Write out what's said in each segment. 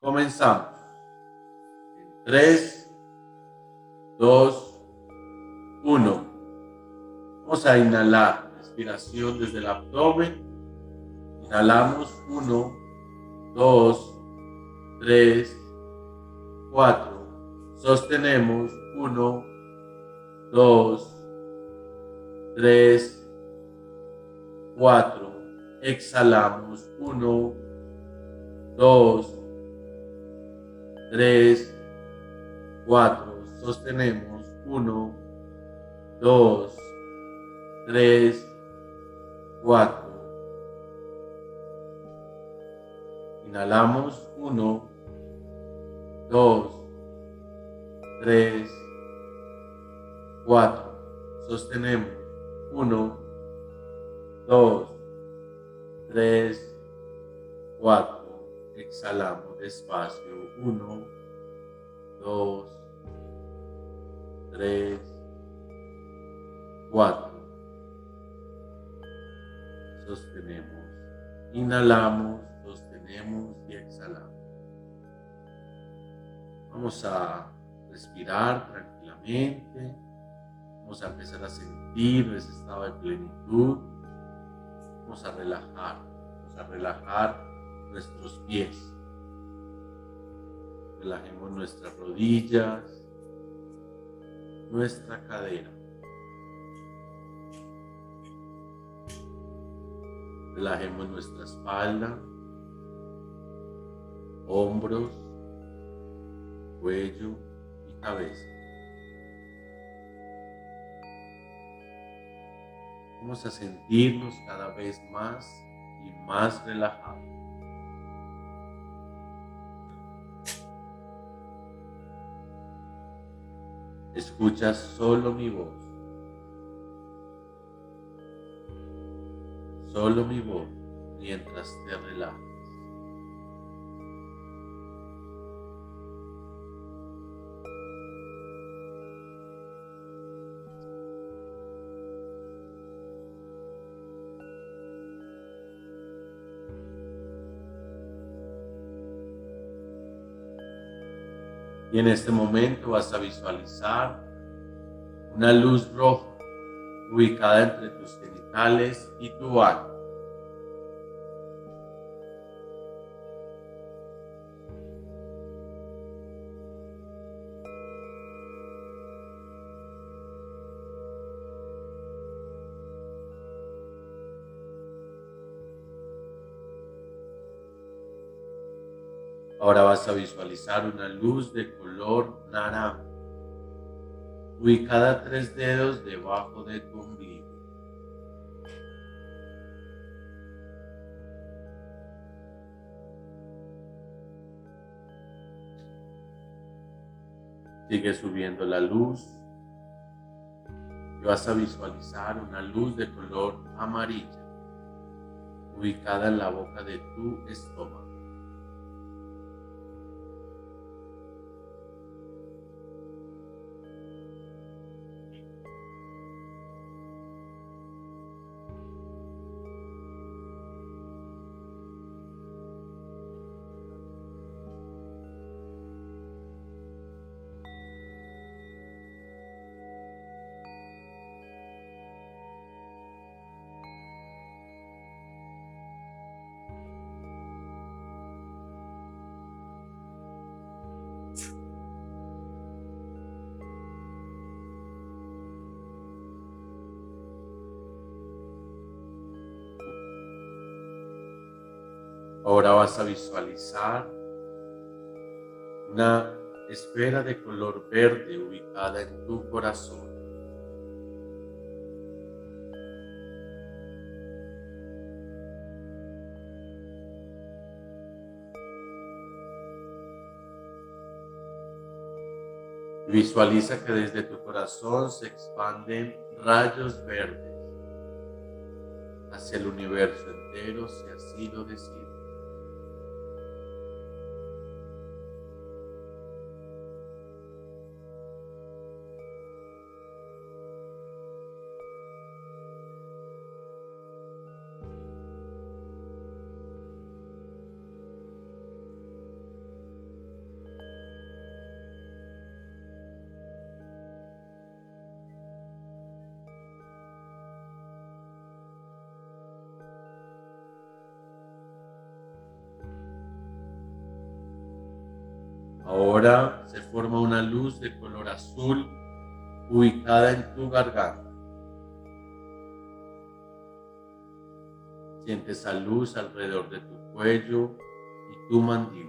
Comenzamos. En 3, 2, 1. Vamos a inhalar. Respiración desde el abdomen. Inhalamos 1, 2, 3, 4. Sostenemos 1, 2, 3, 4. Exhalamos 1, 2, 3, 4. Sostenemos 1, 2, 3, 4. Inhalamos 1, 2, 3, 4. Sostenemos 1, 2, 3, 4. Exhalamos despacio. 1, 2, 3, 4. Sostenemos. Inhalamos, sostenemos y exhalamos. Vamos a respirar tranquilamente. Vamos a empezar a sentir ese estado de plenitud. Vamos a relajar. Vamos a relajar nuestros pies. Relajemos nuestras rodillas, nuestra cadera. Relajemos nuestra espalda, hombros, cuello y cabeza. Vamos a sentirnos cada vez más y más relajados. Escuchas solo mi voz. Solo mi voz mientras te relajas. Y en este momento vas a visualizar una luz roja ubicada entre tus genitales y tu alma. Ahora vas a visualizar una luz de color naranja, ubicada tres dedos debajo de tu ombligo. Sigue subiendo la luz y vas a visualizar una luz de color amarilla, ubicada en la boca de tu estómago. Ahora vas a visualizar una esfera de color verde ubicada en tu corazón. Visualiza que desde tu corazón se expanden rayos verdes hacia el universo entero si así lo decides. Ahora se forma una luz de color azul ubicada en tu garganta. Siente esa luz alrededor de tu cuello y tu mandíbula.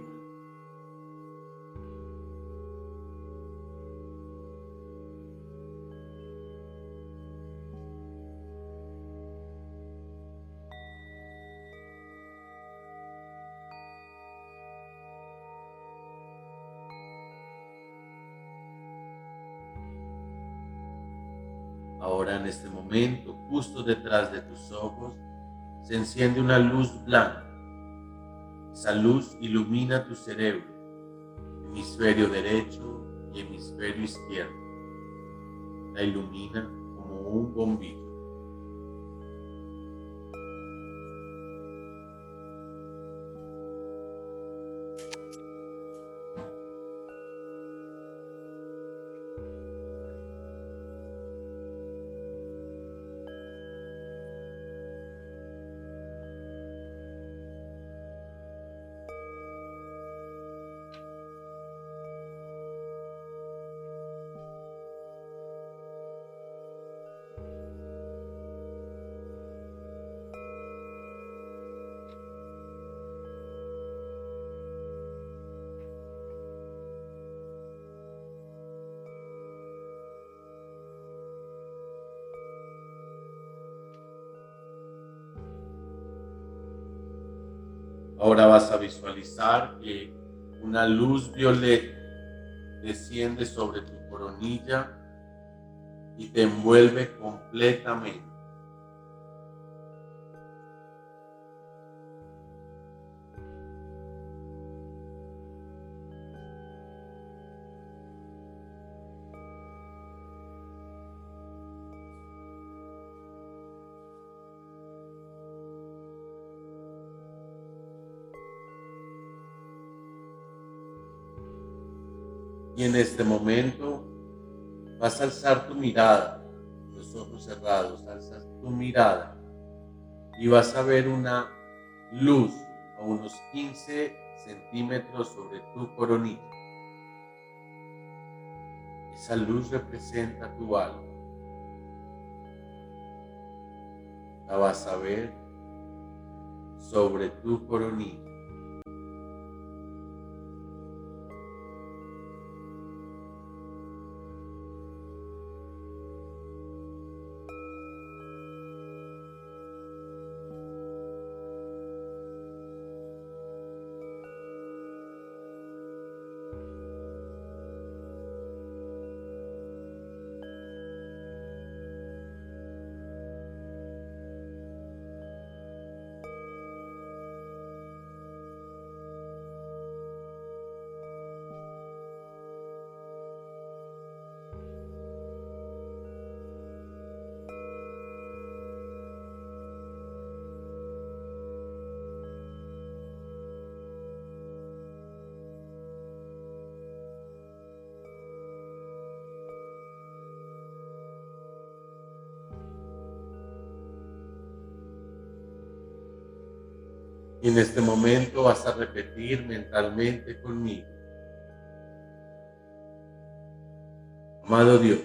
Ahora en este momento, justo detrás de tus ojos, se enciende una luz blanca. Esa luz ilumina tu cerebro, hemisferio derecho y hemisferio izquierdo. La ilumina como un bombillo. Ahora vas a visualizar que una luz violeta desciende sobre tu coronilla y te envuelve completamente. Y en este momento vas a alzar tu mirada, los ojos cerrados, alzas tu mirada y vas a ver una luz a unos 15 centímetros sobre tu coronilla. Esa luz representa tu alma. La vas a ver sobre tu coronilla. Y en este momento vas a repetir mentalmente conmigo. Amado Dios,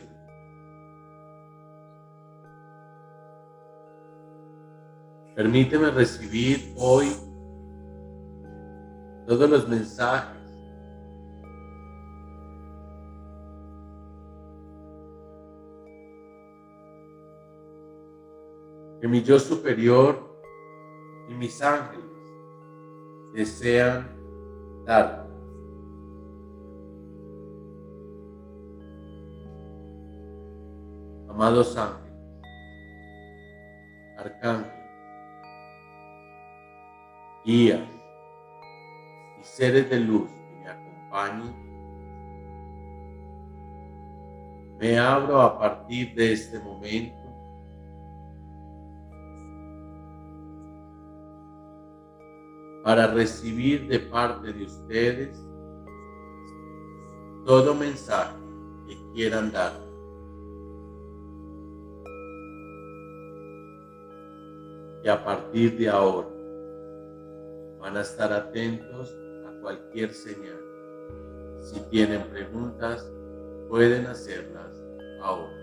permíteme recibir hoy todos los mensajes que mi yo superior y mis ángeles desean dar. Amados ángeles, arcángeles, guías y seres de luz que me acompañen, me abro a partir de este momento para recibir de parte de ustedes todo mensaje que quieran dar. Y a partir de ahora van a estar atentos a cualquier señal, Si tienen preguntas, pueden hacerlas ahora.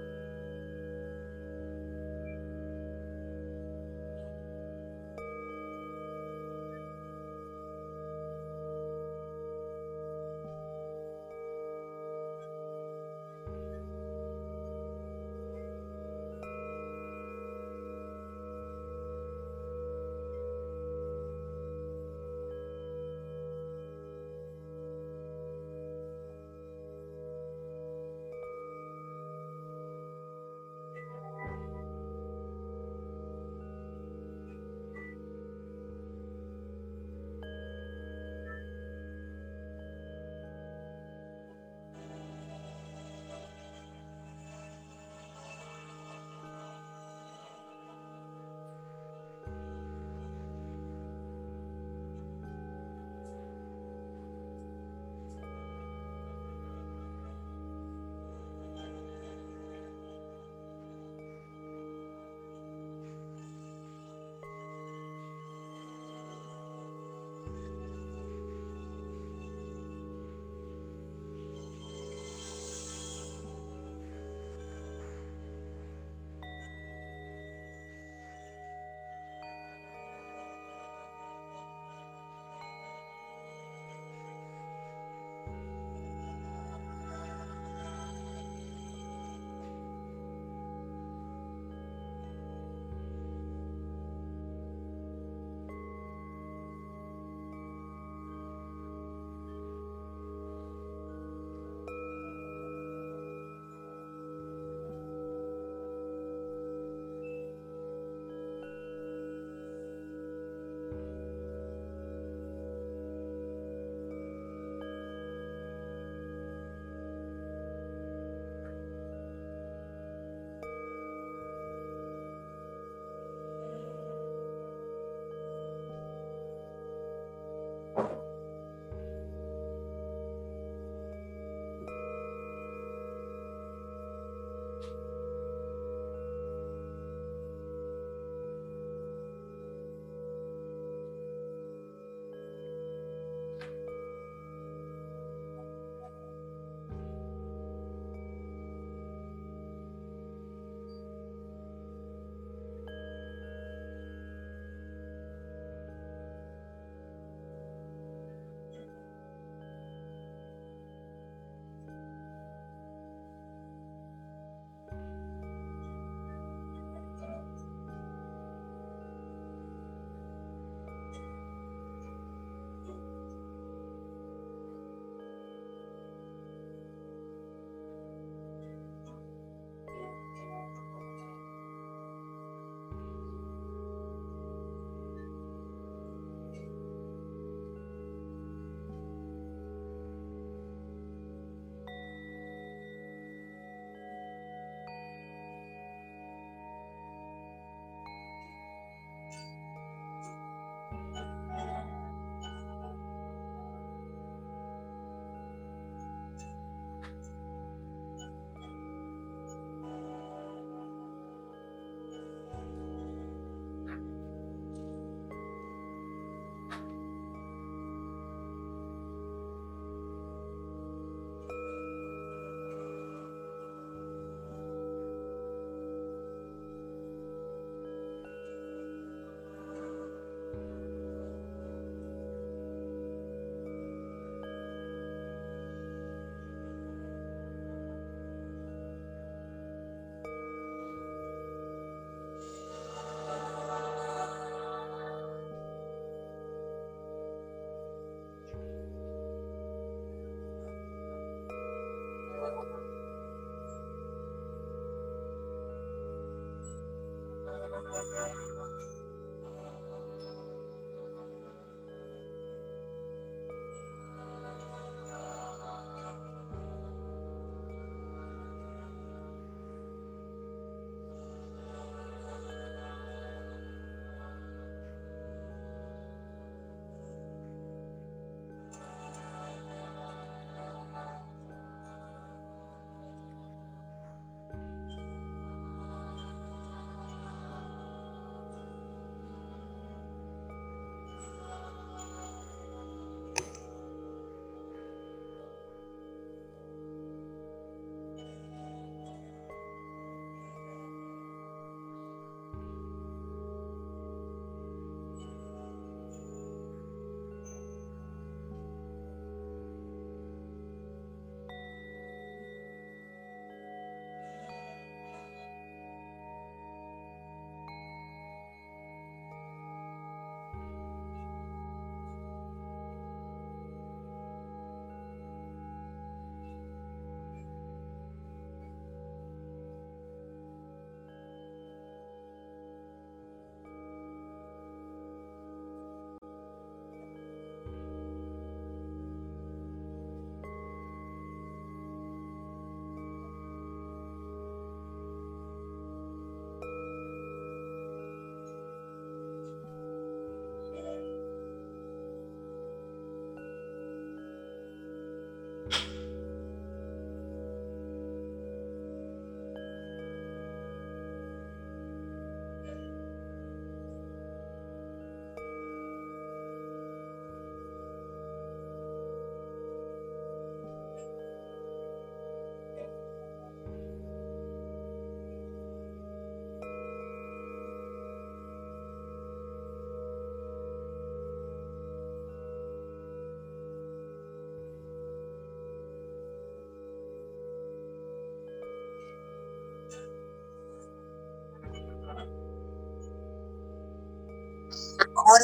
hơn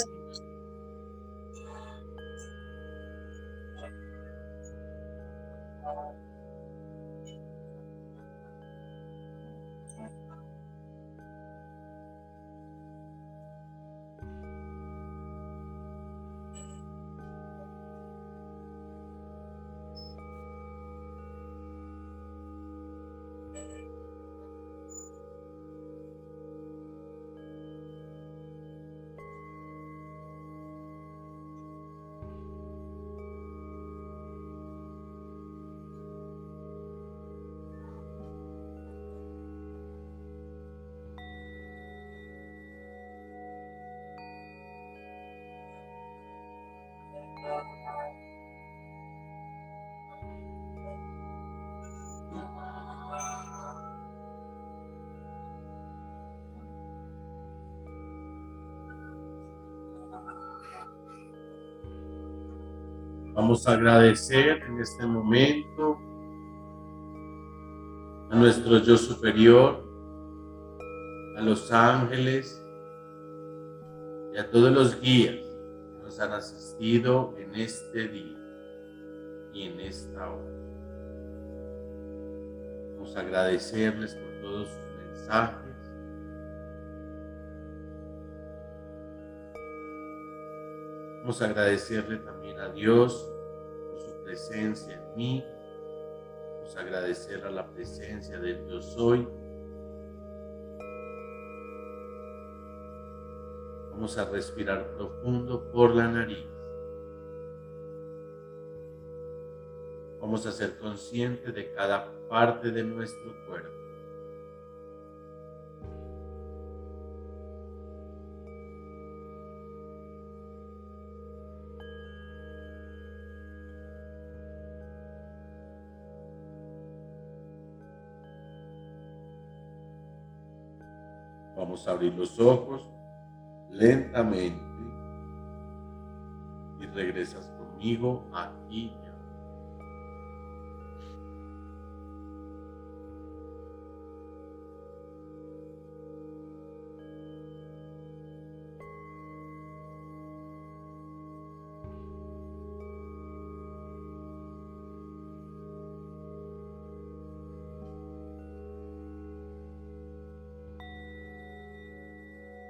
Vamos a agradecer en este momento a nuestro yo superior, a los ángeles y a todos los guías que nos han asistido en este día y en esta hora. Vamos a agradecerles por todos sus mensajes. Vamos a agradecerle también a Dios por su presencia en mí. Vamos a agradecer a la presencia del Yo Soy. Vamos a respirar profundo por la nariz. Vamos a ser conscientes de cada parte de nuestro cuerpo. Vamos a abrir los ojos lentamente y regresas conmigo aquí